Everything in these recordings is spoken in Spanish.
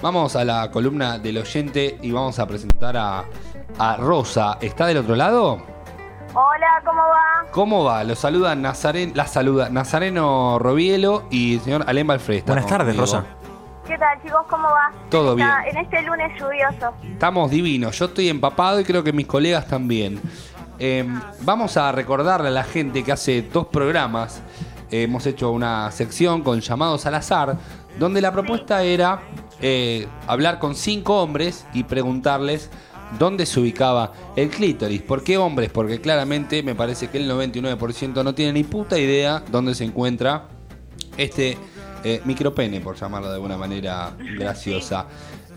Vamos a la columna del oyente y vamos a presentar a, a Rosa. ¿Está del otro lado? Hola, ¿cómo va? ¿Cómo va? Lo saluda Nazaren, la saluda Nazareno Robielo y el señor Alem Balfreda. Buenas tardes, Rosa. ¿Qué tal, chicos? ¿Cómo va? Todo bien. Está En este lunes lluvioso. Estamos divinos. Yo estoy empapado y creo que mis colegas también. Eh, vamos a recordarle a la gente que hace dos programas eh, hemos hecho una sección con llamados al azar, donde la propuesta era eh, hablar con cinco hombres y preguntarles dónde se ubicaba el clítoris. ¿Por qué hombres? Porque claramente me parece que el 99% no tiene ni puta idea dónde se encuentra este eh, micropene, por llamarlo de alguna manera graciosa.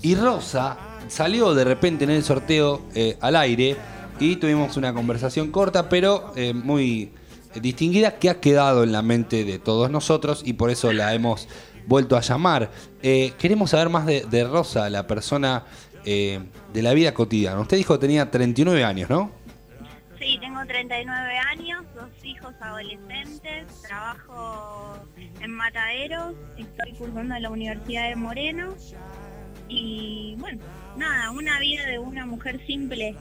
Y Rosa salió de repente en el sorteo eh, al aire y tuvimos una conversación corta, pero eh, muy distinguida, que ha quedado en la mente de todos nosotros y por eso la hemos vuelto a llamar. Eh, queremos saber más de, de Rosa, la persona eh, de la vida cotidiana. Usted dijo que tenía 39 años, ¿no? Sí, tengo 39 años, dos hijos adolescentes, trabajo en Mataderos, estoy cursando en la Universidad de Moreno y bueno, nada, una vida de una mujer simple,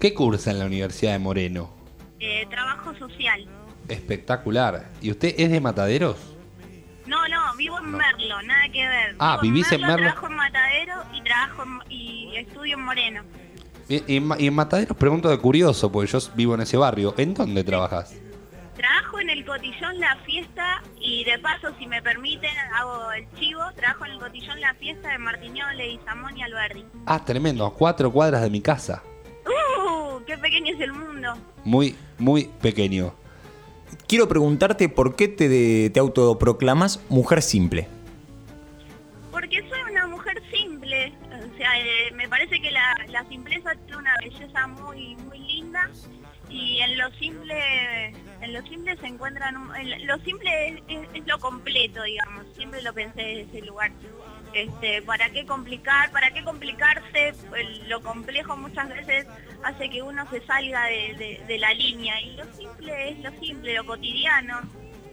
¿Qué cursa en la Universidad de Moreno? eh, trabajo social. Espectacular. ¿Y usted es de Mataderos? No, no, vivo en Merlo, nada que ver. Ah, Vivo ¿vivís en Merlo? Trabajo en Matadero y trabajo en- y estudio en Moreno. Y, en en Mataderos pregunto de curioso, porque yo vivo en ese barrio. ¿En dónde trabajas? Trabajo en el Cotillón La Fiesta y de paso, si me permiten, hago el chivo. Trabajo en el Cotillón La Fiesta de Martiñole y Samón y Alberdi. Ah, tremendo, a cuatro cuadras de mi casa. ¡Uh! ¡Qué pequeño es el mundo! Muy, muy pequeño. Quiero preguntarte por qué te, de- te autoproclamas mujer simple. Porque soy una mujer simple. O sea, eh, me parece que la, la simpleza tiene una belleza muy, muy linda. Y en lo simple, en lo simple se encuentran, en lo simple es, es- lo completo, digamos. Siempre lo pensé desde ese lugar. Este, ¿Para qué complicar? ¿Para qué complicarse? El- lo complejo muchas veces hace que uno se salga de, de- de la línea. Y lo simple es lo simple, lo cotidiano.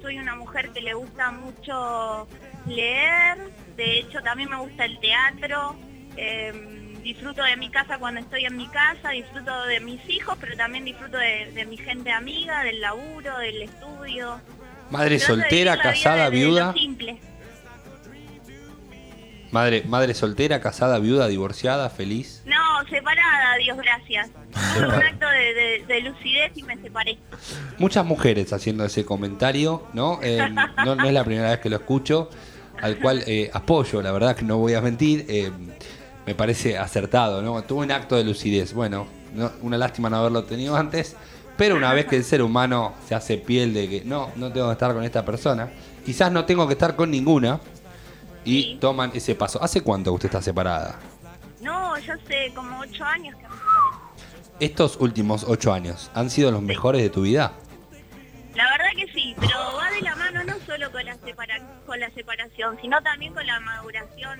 Soy una mujer que le gusta mucho leer, de hecho también me gusta el teatro, eh, disfruto de mi casa cuando estoy en mi casa, disfruto de mis hijos, pero también disfruto de, de mi gente amiga, del laburo, del estudio. Madre Trato soltera, casada, viuda. simple. Madre, madre soltera, casada, viuda, divorciada, feliz. No, separada, Dios gracias. Un acto de, de- de lucidez y me separé. Muchas mujeres haciendo ese comentario, ¿no? Eh, no, no es la primera vez que lo escucho, al cual eh, apoyo, la verdad que no voy a mentir. eh, me parece acertado, ¿no? Tuve un acto de lucidez. Bueno, no- una lástima no haberlo tenido antes, pero una vez que el ser humano se hace piel de que no, no tengo que estar con esta persona, quizás no tengo que estar con ninguna, y Sí. toman ese paso. ¿Hace cuánto que usted está separada? No, yo sé, como ocho años que me separé. Estos últimos ocho años, ¿han sido los mejores de tu vida? La verdad que sí, pero va de la mano no solo con la, separa- con la separación, sino también con la maduración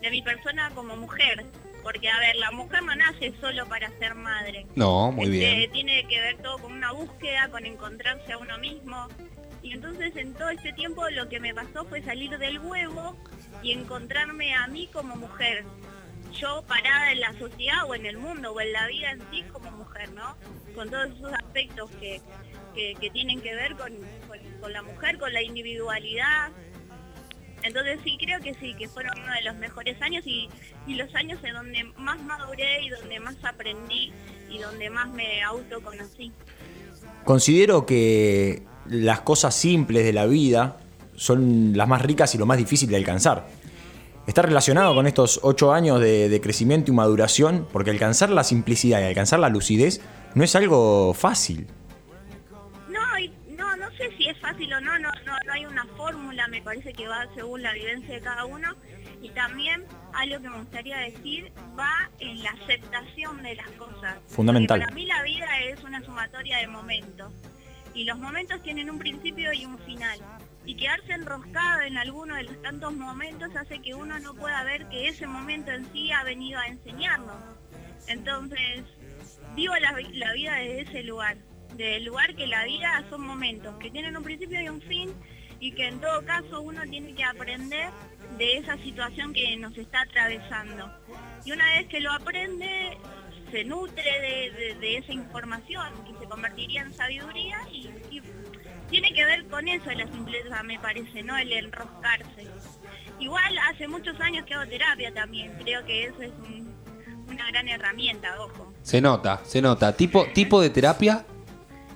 de mi persona como mujer. Porque, a ver, la mujer no nace solo para ser madre. No, muy Este, bien. Tiene que ver todo con una búsqueda, con encontrarse a uno mismo. Y entonces en todo este tiempo lo que me pasó fue salir del huevo y encontrarme a mí como mujer. Yo parada en la sociedad o en el mundo o en la vida en sí como mujer, ¿no? Con todos esos aspectos que, que, tienen que ver con, con- con la mujer, con la individualidad. Entonces sí, creo que sí, que fueron uno de los mejores años y, y los años en donde más maduré y donde más aprendí y donde más me autoconocí. Considero que las cosas simples de la vida son las más ricas y lo más difícil de alcanzar. Está relacionado con estos ocho años de, de crecimiento y maduración, porque alcanzar la simplicidad y alcanzar la lucidez no es algo fácil. No, y- no, no sé si es fácil o no, no, no, no hay una fórmula, me parece que va según la vivencia de cada uno. Y también algo que me gustaría decir va en la aceptación de las cosas. Fundamental. Porque para mí la vida es una sumatoria de momentos. Y los momentos tienen un principio y un final. Y quedarse enroscado en alguno de los tantos momentos hace que uno no pueda ver que ese momento en sí ha venido a enseñarnos. Entonces, vivo la, vi- la vida desde ese lugar, del lugar que la vida son momentos, que tienen un principio y un fin, y que en todo caso uno tiene que aprender de esa situación que nos está atravesando. Y una vez que lo aprende, se nutre de, de- de esa información que se convertiría en sabiduría y, y tiene que ver con eso la simpleza, me parece, ¿no? El enroscarse. Igual hace muchos años que hago terapia también, creo que eso es un- una gran herramienta, ojo. Se nota, se nota. Tipo, tipo de terapia,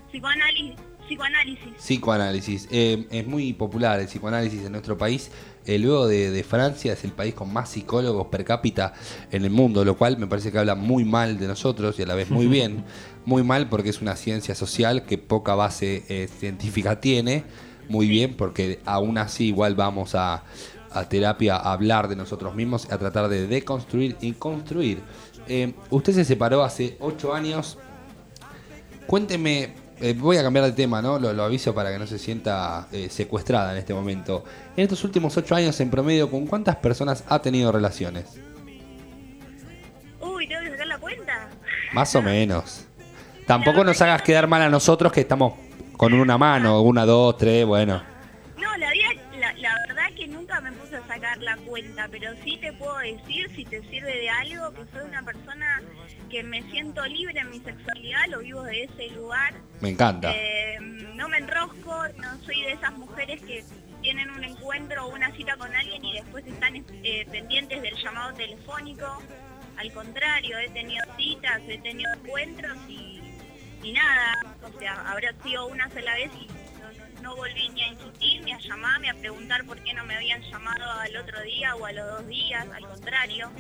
Psicoanálisis, psicoanálisis. psicoanálisis. Eh, es muy popular el psicoanálisis en nuestro país. Eh, luego de, de Francia es el país con más psicólogos per cápita en el mundo, lo cual me parece que habla muy mal de nosotros y a la vez muy bien. Muy mal porque es una ciencia social que poca base eh, científica tiene. Muy bien porque aún así igual vamos a, a terapia a hablar de nosotros mismos, a tratar de deconstruir y construir. Eh, usted se separó hace ocho años. Cuénteme, eh, voy a cambiar de tema, ¿no? Lo, lo aviso para que no se sienta eh, secuestrada en este momento. En estos últimos ocho años, en promedio, ¿con cuántas personas ha tenido relaciones? Uy, tengo que sacar la cuenta. Más o menos. Tampoco nos hagas quedar mal a nosotros que estamos con una mano, una, dos, tres, bueno. Sacar la cuenta, pero sí te puedo decir, si te sirve de algo, que soy una persona que me siento libre en mi sexualidad, lo vivo de ese lugar. Me encanta. Eh, no me enrosco, no soy de esas mujeres que tienen un encuentro o una cita con alguien y después están eh, pendientes del llamado telefónico. Al contrario, he tenido citas, he tenido encuentros y, y nada. O sea, habrá sido una sola vez y no, volví ni a insistir, ni a llamarme, a preguntar por qué no me habían llamado al otro día o a los dos días. Al contrario.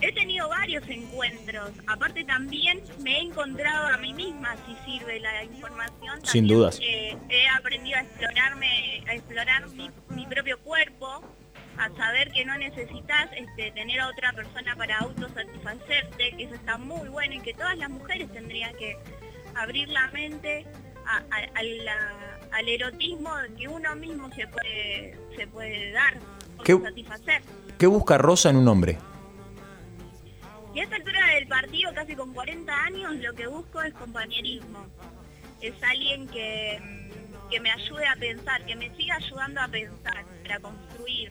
He tenido varios encuentros. Aparte también me he encontrado a mí misma, si sirve la información. Sin También, dudas. eh, he aprendido a explorarme, a explorar mi, mi propio cuerpo, a saber que no necesitas este, tener a otra persona para autosatisfacerte, que eso está muy bueno y que todas las mujeres tendrían que abrir la mente a- a- a la- al erotismo que uno mismo se puede, se puede dar, ¿Qué- satisfacer. ¿Qué busca Rosa en un hombre? Y a esta altura del partido, casi con 40 años, lo que busco es compañerismo. Es alguien que, que me ayude a pensar, que me siga ayudando a pensar, para construir.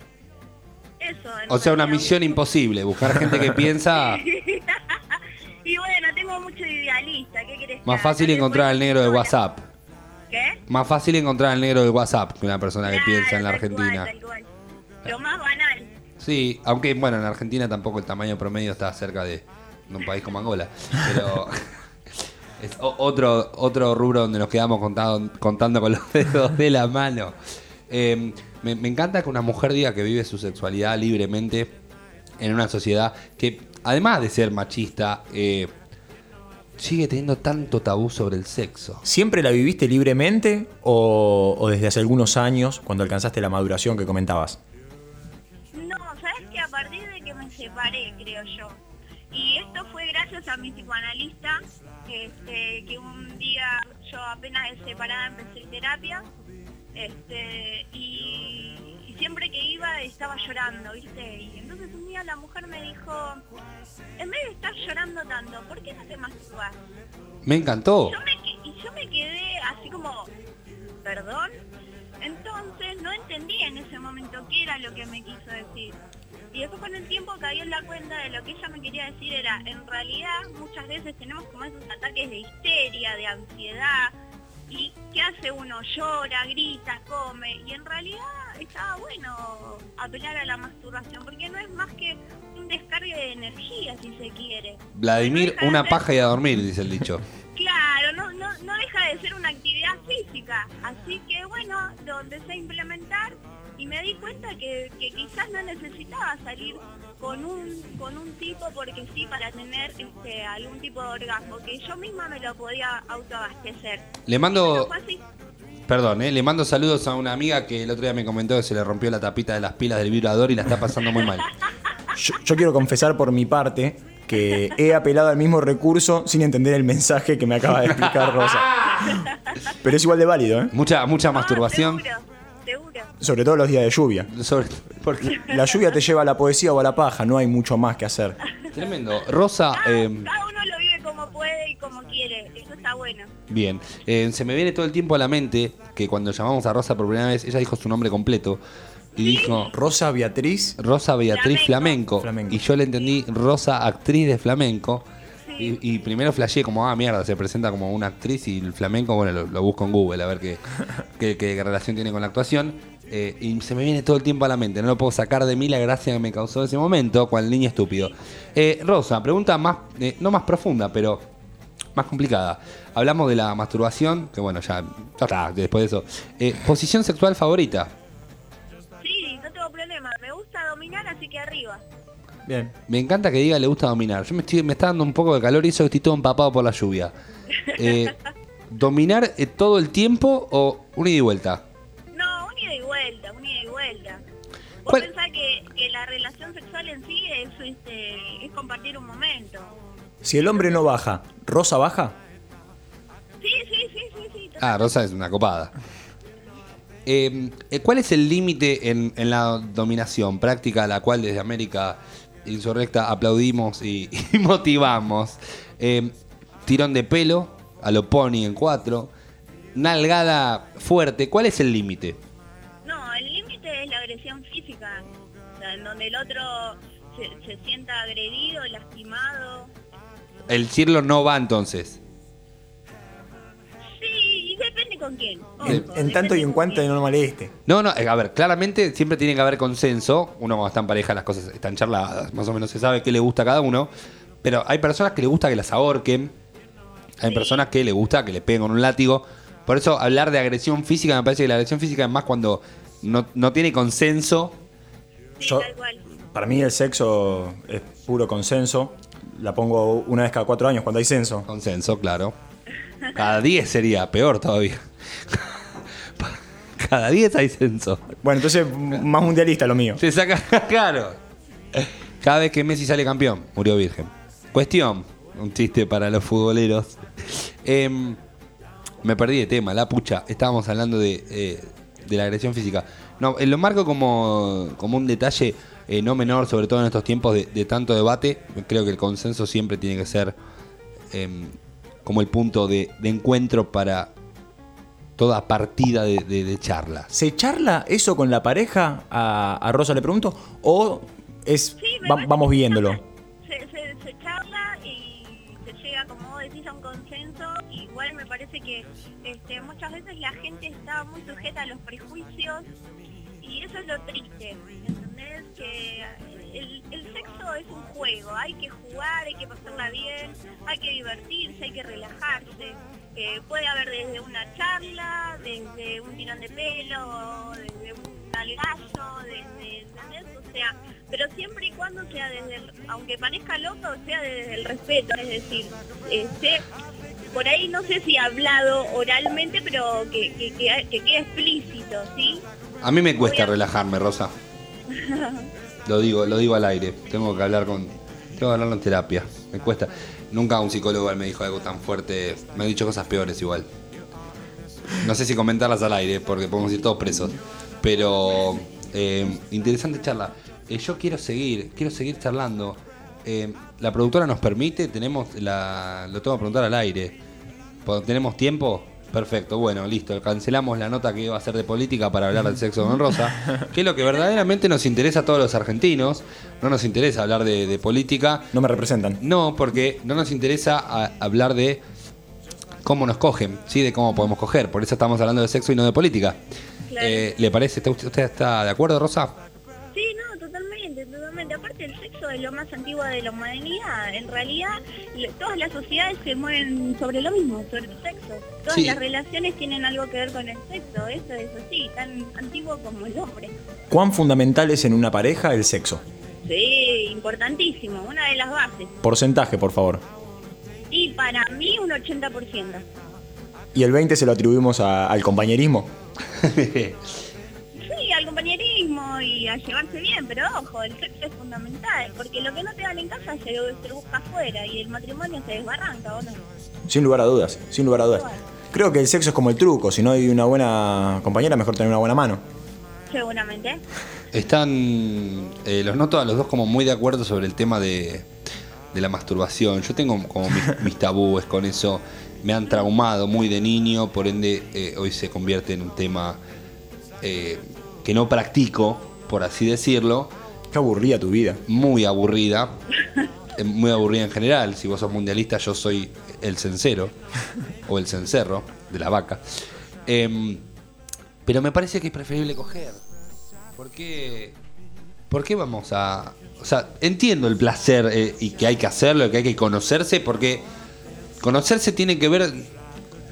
Eso. en O sea, una misión busco. imposible, buscar gente que piensa y bueno, tengo mucho idealista, ¿qué querés que más fácil encontrar al negro de. WhatsApp. ¿Qué? Más fácil encontrar al negro de WhatsApp que una persona que piensa en la Argentina. cual. Lo más banal. Sí, aunque bueno, en Argentina tampoco el tamaño promedio está cerca de, de un país como Angola. Pero es otro, otro rubro donde nos quedamos contado- contando con los dedos de la mano. Eh, me, me encanta que una mujer diga que vive su sexualidad libremente en una sociedad que, además de ser machista, eh, sigue teniendo tanto tabú sobre el sexo. ¿Siempre la viviste libremente o, o desde hace algunos años, cuando alcanzaste la maduración que comentabas? No, sabes que a partir de que me separé, creo yo. Y esto fue gracias a mi psicoanalista, este, que un día yo apenas separada empecé terapia, este, y, y siempre que iba estaba llorando, ¿viste? Y entonces un día la mujer me dijo, en vez de estar llorando tanto, ¿por qué no te masturbas? Me encantó. Yo me, que- y yo me quedé así como, perdón. Entonces no entendí en ese momento qué era lo que me quiso decir. Y después con el tiempo caí en la cuenta de lo que ella me quería decir era, en realidad muchas veces tenemos como esos ataques de histeria, de ansiedad, y ¿qué hace uno? Llora, grita, come, y en realidad estaba bueno apelar a la masturbación, porque no es más que un descargue de energía, si se quiere. Vladimir, No una ser- paja y a dormir, dice el dicho. Claro, no, no, no deja de ser una actividad física. Así que bueno, empecé a implementar y me di cuenta que, que quizás no necesitaba salir con un, con un tipo porque sí para tener este, algún tipo de orgasmo, que yo misma me lo podía autoabastecer. Le mando, perdón, eh, le mando saludos a una amiga que el otro día me comentó que se le rompió la tapita de las pilas del vibrador y la está pasando muy mal. Yo, yo quiero confesar por mi parte que he apelado al mismo recurso sin entender el mensaje que me acaba de explicar Rosa. Pero es igual de válido, ¿eh? Mucha, mucha masturbación. seguro. Sobre todo los días de lluvia. Sobre, porque, La lluvia te lleva a la poesía o a la paja, no hay mucho más que hacer. tremendo. Rosa, Cada, eh, cada uno lo vive como puede y como quiere. Eso está bueno. bien. Eh, se me viene todo el tiempo a la mente que cuando llamamos a Rosa por primera vez, ella dijo su nombre completo. y dijo Rosa Beatriz. Rosa Beatriz Flamenco. flamenco. Flamenco. Y yo le entendí Rosa actriz de flamenco. Y, y primero flasheé como, ah, mierda, se presenta como una actriz y el flamenco, bueno, lo, lo busco en Google a ver qué, qué- qué relación tiene con la actuación. Eh, y se me viene todo el tiempo a la mente, no lo puedo sacar de mí la gracia que me causó ese momento, cual niño estúpido. Eh, Rosa, pregunta más, eh, no más profunda, pero más complicada. Hablamos de la masturbación, que bueno, ya, ya está, después de eso. Eh, ¿Posición sexual favorita? Sí, no tengo problema. Me gusta dominar, así que arriba. Bien. Me encanta que diga le gusta dominar. Yo me, estoy, me está dando un poco de calor y eso que estoy todo empapado por la lluvia. Eh, ¿Dominar eh, todo el tiempo o un ida y vuelta? Vos ¿Cuál- pensás que, que la relación sexual en sí es, este, es compartir un momento. Si el hombre no baja, ¿Rosa baja? Sí, sí, sí, sí, sí. Ah, Rosa es una copada. Eh, eh, ¿Cuál es el límite en, en la dominación práctica a la cual desde América Insurrecta aplaudimos y, y motivamos? Eh, tirón de pelo, a lo pony en cuatro, nalgada fuerte. ¿Cuál es el límite? Agresión física, o sea, en donde el otro se, se sienta agredido, lastimado. El cirlo no va entonces. Sí, y depende con quién. ojo, En, en tanto y en cuanto quién. no moleste. No, no, eh, a ver, claramente siempre tiene que haber consenso. Uno cuando está en pareja las cosas están charladas, más o menos se sabe qué le gusta a cada uno. Pero hay personas que le gusta que las ahorquen. Hay Sí. personas que le gusta que le peguen con un látigo. Por eso hablar de agresión física me parece que la agresión física es más cuando no, no tiene consenso. Sí, Yo-. Para mí el sexo es puro consenso. La pongo una vez cada cuatro años cuando hay censo. Consenso, claro. Cada 10 sería peor todavía. Cada 10 hay censo. Bueno, entonces más mundialista lo mío. Se saca, claro. Cada vez que Messi sale campeón, murió virgen. Cuestión, un chiste para los futboleros. Em, me perdí de tema, la pucha. Estábamos hablando de, eh, de la agresión física. No, eh, lo marco como, como un detalle eh, no menor, sobre todo en estos tiempos de, de tanto debate. Creo que el consenso siempre tiene que ser em, como el punto de, de encuentro para toda partida de, de- de charlas. ¿Se charla eso con la pareja? A, a Rosa le pregunto. ¿O es va- vamos que viéndolo? Parece que este, muchas veces la gente está muy sujeta a los prejuicios y eso es lo triste, ¿entendés? Que el, sexo es un juego, hay que jugar, hay que pasarla bien, hay que divertirse, hay que relajarse. Eh, puede haber desde una charla, desde un tirón de pelo, desde un algazo, desde, ¿entendés? O sea, pero siempre y cuando sea desde el, aunque parezca loco, sea desde el respeto, es decir, este, por ahí no sé si hablado oralmente, pero que, que, que, que quede explícito, ¿sí? A mí me cuesta a- relajarme, Rosa. Lo digo, lo digo al aire. Tengo que hablar con. Tengo que hablarlo en terapia. Me cuesta. Nunca un psicólogo me dijo algo tan fuerte. Me ha dicho cosas peores igual. No sé si comentarlas al aire, porque podemos ir todos presos. Pero eh, interesante charla. Eh, yo quiero seguir, quiero seguir charlando. Eh, la productora nos permite, tenemos la, lo tengo que preguntar al aire. ¿Po- ¿Tenemos tiempo? Perfecto, bueno, listo. Cancelamos la nota que iba a ser de política para hablar del sexo con Rosa, que es lo que verdaderamente nos interesa a todos los argentinos. No nos interesa hablar de, de política. No me representan. No, porque no nos interesa a- hablar de cómo nos cogen, ¿sí? De cómo podemos coger. Por eso estamos hablando de sexo y no de política. Claro. Eh, ¿Le parece? ¿Está- ¿Usted usted está de acuerdo, Rosa? El sexo es lo más antiguo de la humanidad. En realidad, todas las sociedades se mueven sobre lo mismo, sobre el sexo. Todas Sí. las relaciones tienen algo que ver con el sexo. Eso es así, tan antiguo como el hombre. ¿Cuán fundamental es en una pareja el sexo? Sí, importantísimo, una de las bases. Porcentaje, por favor. Y para mí, un 80%. ¿Y el 20 se lo atribuimos a- al compañerismo? Sí, al compañerismo y a llevarse bien, pero ojo, el sexo es fundamental, porque lo que no te dan en casa se, se busca afuera y el matrimonio se desbarranca, ¿o no? Sin lugar a dudas, sin lugar a dudas. Creo que el sexo es como el truco. Si no hay una buena compañera, mejor tener una buena mano. Seguramente. Están, eh, los noto a los dos como muy de acuerdo sobre el tema de, de la masturbación. Yo tengo como mis, mis tabúes con eso. Me han traumado muy de niño, por ende eh, hoy se convierte en un tema eh, que no practico, por así decirlo, Qué aburrida tu vida. muy aburrida, eh, muy aburrida en general. Si vos sos mundialista, yo soy el cencero o el cencerro de la vaca. Em, pero me parece que es preferible coger. ¿Por qué, por qué vamos a.? O sea, entiendo el placer eh, y que hay que hacerlo, que hay que conocerse, porque conocerse tiene que ver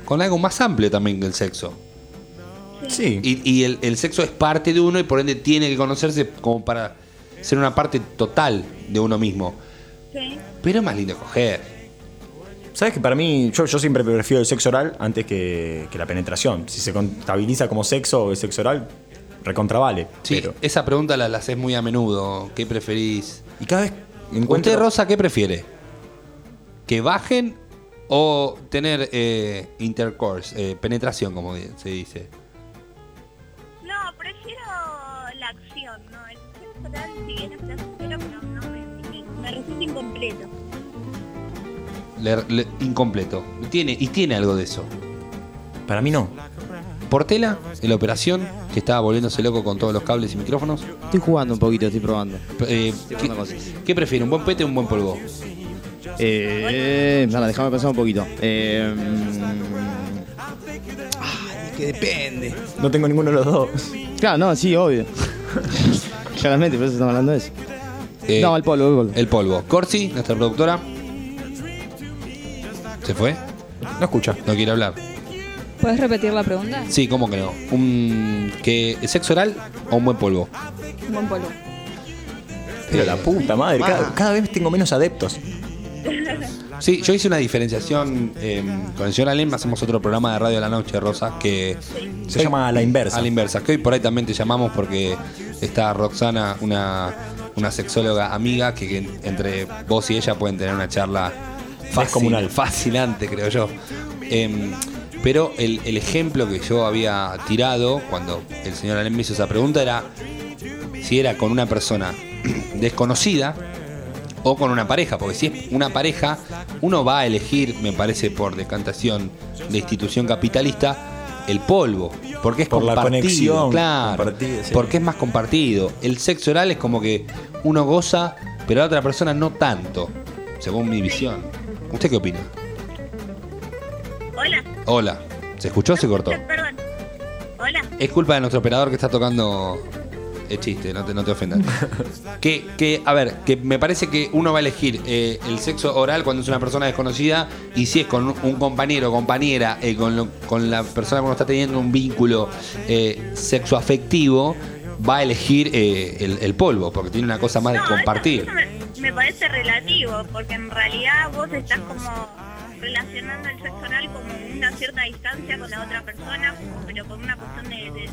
con algo más amplio también que el sexo. Sí. Y, y el, el sexo es parte de uno y por ende tiene que conocerse como para ser una parte total de uno mismo. Sí. Pero es más lindo coger. ¿Sabes que para mí, yo, yo siempre prefiero el sexo oral antes que, que la penetración? Si se contabiliza como sexo o el sexo oral, recontravale. Sí, Pero, esa pregunta la, la haces muy a menudo. ¿Qué preferís? y cada vez encuentro... ¿Usted, Rosa, qué prefiere? ¿Que bajen o tener eh, intercourse, eh, penetración, como se dice? Si bien es placentero, pero no me, resulta incompleto. Le- le- incompleto. Tiene, y tiene algo de eso. Para mí no. Portela, en la operación, que estaba volviéndose loco con todos los cables y micrófonos. Estoy jugando un poquito, estoy probando. Eh, Estoy ¿qué, qué prefiere, un buen pete o un buen polvo? Eh, nada, déjame pensar un poquito. Eh, ay, es que depende. No tengo ninguno de los dos. Claro, no, sí, obvio. Claramente, por eso estamos hablando de eso. Eh, no, el polvo, el polvo. El polvo. Corsi, nuestra productora. ¿Se fue? No escucha. No quiere hablar. ¿Puedes repetir la pregunta? Sí, ¿cómo que no? Un, que, ¿Sexo oral o un buen polvo? Un buen polvo. Pero la puta madre, cada, cada vez tengo menos adeptos. Sí, yo hice una diferenciación eh, con el señor Alem, hacemos otro programa de radio de la noche, Rosa, que Se llama a la inversa. a la inversa, que hoy por ahí también te llamamos porque está Roxana, una, una sexóloga amiga, que, que entre vos y ella pueden tener una charla fascin- Descomunal. fascinante, creo yo. Em, pero el, el ejemplo que yo había tirado cuando el señor Alem me hizo esa pregunta era si era con una persona desconocida o con una pareja, porque si es una pareja, uno va a elegir, me parece por decantación de institución capitalista, el polvo, porque es Por la compartido, conexión claro, sí. porque es más compartido. El sexo oral es como que uno goza, pero la otra persona no tanto, según mi visión. ¿Usted qué opina? Hola. Hola, ¿se escuchó o se cortó? Perdón. Hola. Es culpa de nuestro operador que está tocando el chiste, no te, no te ofendas. que, que, a ver, que me parece que uno va a elegir eh, el sexo oral cuando es una persona desconocida y si es con un- compañero o compañera, eh, con, lo- con la persona que uno está teniendo un vínculo eh, sexoafectivo, va a elegir eh, el, el polvo, porque tiene una cosa más de compartir. eso- eso me, me parece relativo, porque en realidad vos estás como relacionando el sexo oral como una cierta distancia con la otra persona, pero por una cuestión de,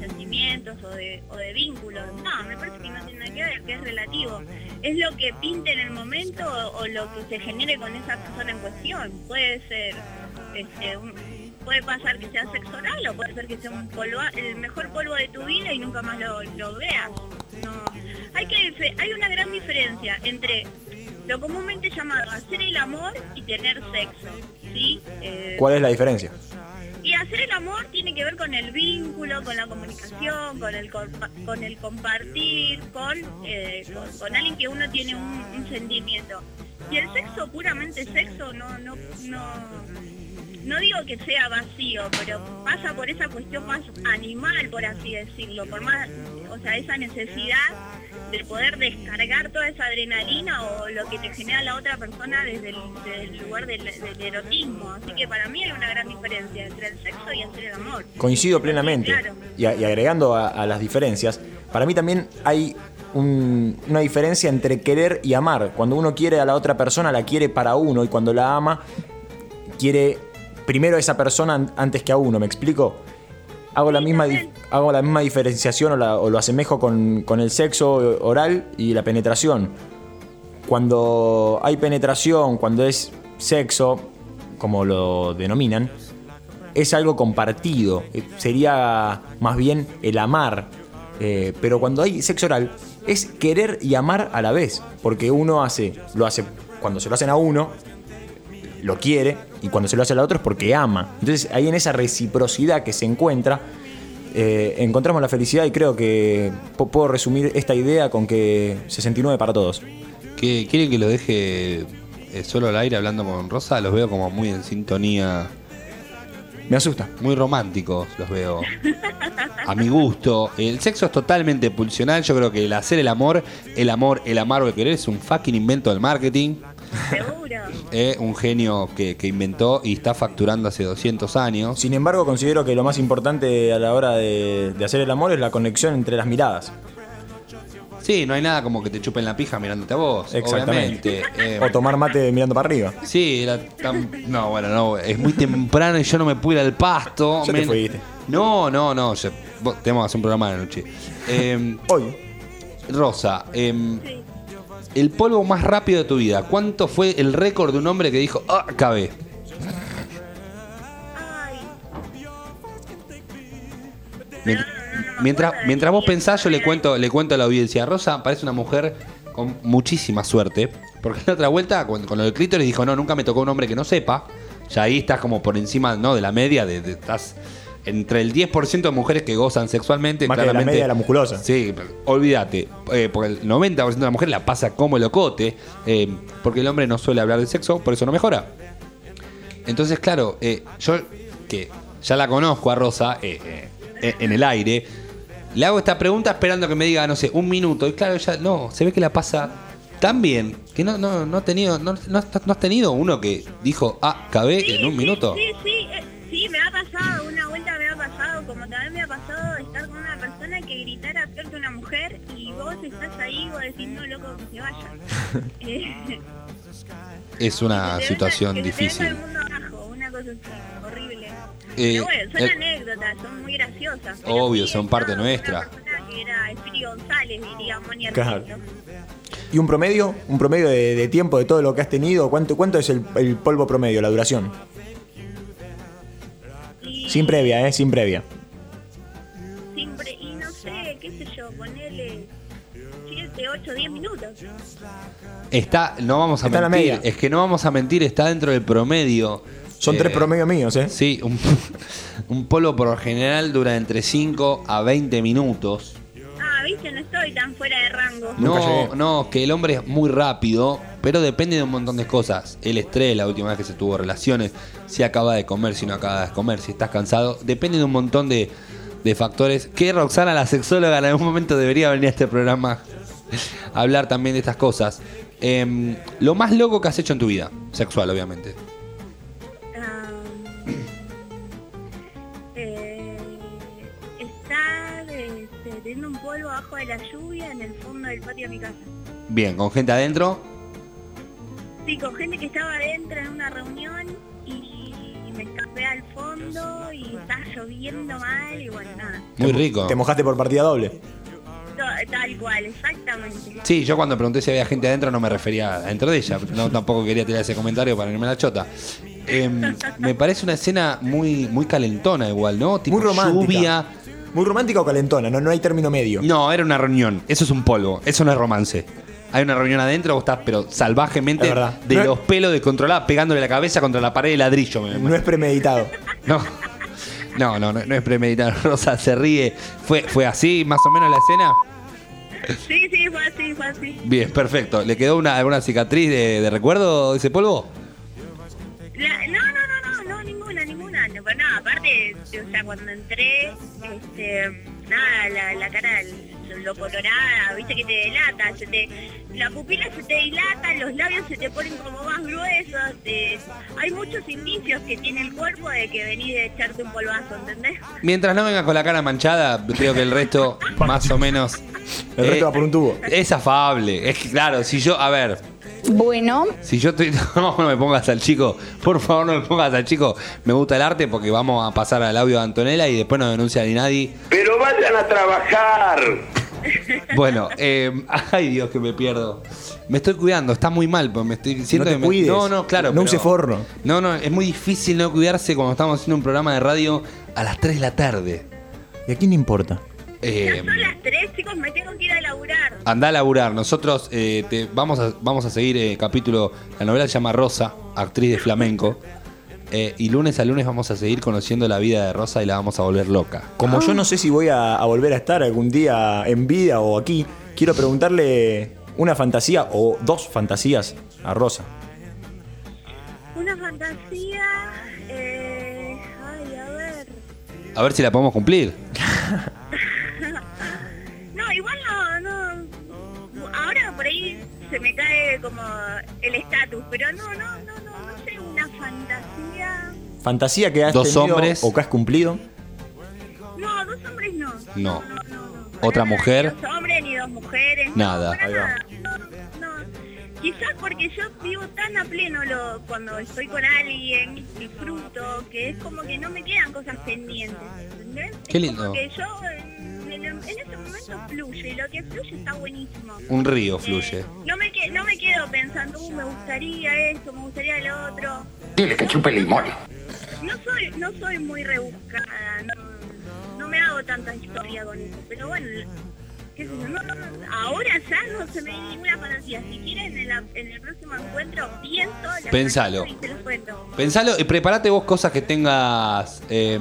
sentimientos o de, vínculos. No, me parece que no tiene nada que ver, que es relativo. Es lo que pinte en el momento o, lo que se genere con esa persona en cuestión. Puede ser, este, puede pasar que sea sexo oral o puede ser que sea un polvo, el mejor polvo de tu vida y nunca más lo, veas. Hay una gran diferencia entre lo comúnmente llamado hacer el amor y tener sexo. ¿sí? Eh, ¿Cuál es la diferencia? y hacer el amor tiene que ver con el vínculo, con la comunicación, con el, con el compartir, con, eh, con, con alguien que uno tiene un, un sentimiento. Y el sexo, puramente sexo, no, no, no, no digo que sea vacío, pero pasa por esa cuestión más animal, por así decirlo, por más, o sea, esa necesidad de poder descargar toda esa adrenalina o lo que te genera la otra persona desde el, desde el lugar del, del erotismo. Así que para mí hay una gran diferencia entre el sexo y entre el amor. Coincido plenamente. Claro. Y, a- y agregando a, a las diferencias, para mí también hay un- una diferencia entre querer y amar. Cuando uno quiere a la otra persona, la quiere para uno y cuando la ama, quiere primero a esa persona an- antes que a uno. ¿Me explico? Hago la misma, hago la misma diferenciación o, la- o lo asemejo con, con el sexo oral y la penetración. Cuando hay penetración, cuando es sexo, como lo denominan, es algo compartido. Eh, Sería más bien el amar. Eh, pero cuando hay sexo oral, es querer y amar a la vez. Porque uno hace, lo hace, cuando se lo hacen a uno, lo quiere, y cuando se lo hace al otro es porque ama. Entonces ahí en esa reciprocidad que se encuentra, eh, encontramos la felicidad y creo que puedo resumir esta idea con que 69 para todos. ¿Qué- ¿Quieren que lo deje eh, solo al aire hablando con Rosa? Los veo como muy en sintonía, Me asusta. muy románticos, los veo. A mi gusto. El sexo es totalmente pulsional. Yo creo que el hacer el amor, el amor, el amar o el querer es un fucking invento del marketing. Seguro. Es un genio que, que inventó y está facturando hace 200 años. Sin embargo, considero que lo más importante a la hora de, de hacer el amor es la conexión entre las miradas. Sí, no hay nada como que te chupen la pija mirándote a vos. Exactamente. Obviamente. Eh, O tomar mate mirando para arriba. Sí, era tan- no, bueno, no, es muy temprano y yo no me pude ir al pasto. Ya te fuiste. No, no, no, vos- tenemos que hacer un programa de la noche. Eh, Hoy, Rosa, em, Sí. El polvo más rápido de tu vida, ¿cuánto fue el récord de un hombre que dijo, ah, acabé? Mientras, mientras vos pensás, yo le cuento, le cuento a la audiencia. Rosa parece una mujer con muchísima suerte. Porque la otra vuelta, con, con lo del clítoris, dijo, no, nunca me tocó un hombre que no sepa. Ya ahí estás como por encima ¿no? de la media, de, de- estás entre el 10% de mujeres que gozan sexualmente. Más que la media de la musculosa. Sí, olvídate. eh, porque el 90% de la mujer la pasa como locote. eh, porque el hombre no suele hablar de sexo, por eso no mejora. Entonces, claro, eh, yo que ya la conozco a Rosa eh, en el aire, le hago esta pregunta esperando que me diga, no sé, un minuto. Y claro, ella no, se ve que la pasa tan bien que no, no, no, ha tenido, no, no, no has tenido uno que dijo, ah, cabé Sí, en un sí, minuto. Sí, sí, eh, sí, me ha pasado, también me ha pasado estar con una persona que gritara peor que una mujer y vos estás ahí y vos decís, no, loco, que se vaya. Eh, Es una que situación que difícil. venga el mundo abajo, una cosa así, horrible. Eh, Pero bueno, son el- anécdotas, son muy graciosas. Obvio, sí, son parte nuestra. Una que era Espiri González, diría Moni Claro. ¿y un promedio? ¿Un promedio de, de tiempo de todo lo que has tenido? ¿Cuánto, cuánto es el, el polvo promedio, la duración? Y Sin previa, ¿eh? Sin previa. 10 minutos. Está, no vamos a Está en la mentir, media. es que no vamos a mentir, está dentro del promedio. Son Eh, tres promedios míos, ¿eh? Sí, un, un polvo por lo general dura entre 5 a 20 minutos. Ah, viste, no estoy tan fuera de rango. Nunca No, llegué. no, que el hombre es muy rápido, pero depende de un montón de cosas. El estrés, la última vez que se tuvo relaciones, si acaba de comer, si no acaba de comer, si estás cansado, depende de un montón de, de factores. Que Roxana, la sexóloga, en algún momento debería venir a este programa hablar también de estas cosas. Em, lo más loco que has hecho en tu vida, sexual, obviamente. Ah, eh, estar este, teniendo un polvo abajo de la lluvia en el fondo del patio de mi casa. Bien, con gente adentro. Sí, con gente que estaba adentro en una reunión y me escapé al fondo y estaba lloviendo mal y bueno, nada. Muy rico. ¿Te mojaste por partida doble? Tal cual, exactamente. Sí, yo cuando pregunté si había gente adentro no me refería adentro de ella. No, tampoco quería tirar ese comentario para irme a la chota. Em, me parece una escena muy, muy calentona igual, ¿no? Tipo Muy romántica. lluvia. Muy romántica o calentona, no, no hay término medio. No, era una reunión. Eso es un polvo. Eso no es romance. Hay una reunión adentro, vos estás, pero salvajemente, de No es- los pelos descontrolados, pegándole la cabeza contra la pared de ladrillo. me- No es premeditado. No. No, no, no, no es premeditado. Rosa se ríe. ¿Fue, ¿Fue así más o menos la escena? Sí, sí, fue así, fue así. Bien, perfecto. ¿Le quedó una, alguna cicatriz de, de recuerdo de ese polvo? La- no, no, no, no, no, ninguna, ninguna. No, nada, aparte, o sea, cuando entré, este, nada, la, la cara lo colorada, viste que te delata, se te, la pupila se te dilata, los labios se te ponen como más gruesos, te- hay muchos indicios que tiene el cuerpo de que venís de echarte un polvazo, ¿entendés? Mientras no venga con la cara manchada, creo que el resto, más o menos. El resto va por un tubo. Es afable. Es que, claro, si yo, a ver, Bueno, si yo estoy. No, no me pongas al chico. Por favor, no me pongas al chico. Me gusta el arte porque vamos a pasar al audio de Antonella y después no denuncia ni nadie. Pero vayan a trabajar. Bueno, eh, ay Dios que me pierdo. Me estoy cuidando, está muy mal, porque me estoy siento No te que me- cuides. No, no, claro. No use forro. No, no, es muy difícil no cuidarse cuando estamos haciendo un programa de radio a las 3 de la tarde. ¿Y a quién le importa? Eh, Ya son las tres, chicos, me tengo que ir a laburar. Anda a laburar. Nosotros eh, te- vamos, a, vamos a seguir eh, capítulo. La novela se llama Rosa, actriz de flamenco. Eh, y lunes a lunes vamos a seguir conociendo la vida de Rosa y la vamos a volver loca. Como yo no sé si voy a, a volver a estar algún día en vida o aquí, quiero preguntarle una fantasía o dos fantasías a Rosa. Una fantasía. Eh, ay, a ver. A ver si la podemos cumplir. No, igual no, no. Ahora por ahí se me cae como el estatus, pero no, no, no, no, no sé, una fantasía. ¿Fantasía que has Dos tenido hombres. o que has cumplido? No, dos hombres no. No. no, no, no. ¿Otra nada, mujer? Ni dos hombres ni dos mujeres. Nada. Ahí va. nada. Quizás porque yo vivo tan a pleno lo, cuando estoy con alguien, disfruto, que es como que no me quedan cosas pendientes, ¿entendés? Qué Es lindo. como que yo en, ese momento fluye y lo que fluye está buenísimo. Un río Eh, fluye. no, me que- no me quedo pensando, uh, me gustaría esto, me gustaría lo otro. Dile que chupe limón. No soy, no soy muy rebuscada, no, no me hago tanta historia con eso, pero bueno, qué sé yo, no, no, no, ahora ya no se me viene ninguna fantasía. Si quieren en, la- en el próximo encuentro, pienso las Pensalo. y se los cuento. Pensalo y prepárate vos cosas que tengas. eh,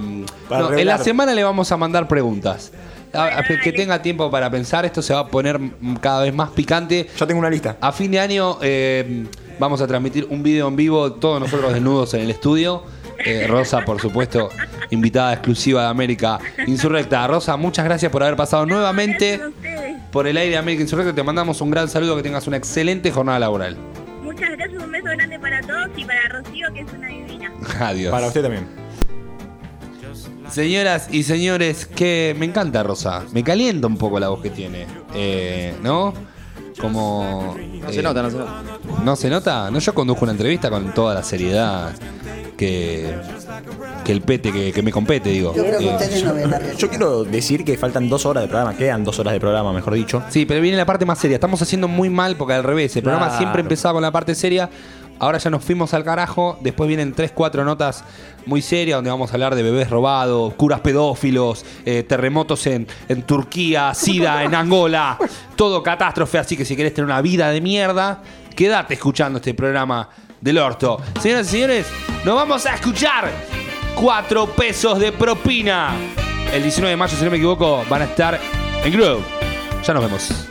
Para no, en la revelar. semana le vamos a mandar preguntas. A- a- Bueno, que tenga tiempo para pensar, esto se va a poner mm, cada vez más picante. Yo tengo una lista. A fin de año eh, vamos a transmitir un video en vivo, todos nosotros desnudos en el estudio. Eh, Rosa, por supuesto, invitada exclusiva de América Insurrecta. Rosa, muchas gracias por haber pasado nuevamente por el aire de América Insurrecta. Te mandamos un gran saludo, que tengas una excelente jornada laboral. Muchas gracias, un beso grande para todos y para Rocío, que es una divina. Adiós. Para usted también. Señoras y señores, que me encanta Rosa. Me calienta un poco la voz que tiene. Eh, ¿No? Como. No eh, se nota, no se nota. ¿No se nota? No, yo conduzco una entrevista con toda la seriedad que, que el pete que, que me compete, digo. Yo creo que Eh, no. Yo quiero decir que faltan dos horas de programa, quedan dos horas de programa, mejor dicho. Sí, pero viene la parte más seria. Estamos haciendo muy mal porque al revés. El programa Claro. siempre empezaba con la parte seria. Ahora ya nos fuimos al carajo. Después vienen tres, cuatro notas muy serias donde vamos a hablar de bebés robados, curas pedófilos, eh, terremotos en, en Turquía, SIDA en Angola. Todo catástrofe. Así que si querés tener una vida de mierda, quédate escuchando este programa del orto. Señoras y señores, nos vamos a escuchar cuatro pesos de propina. El 19 de mayo, si no me equivoco, van a estar en Groove. Ya nos vemos.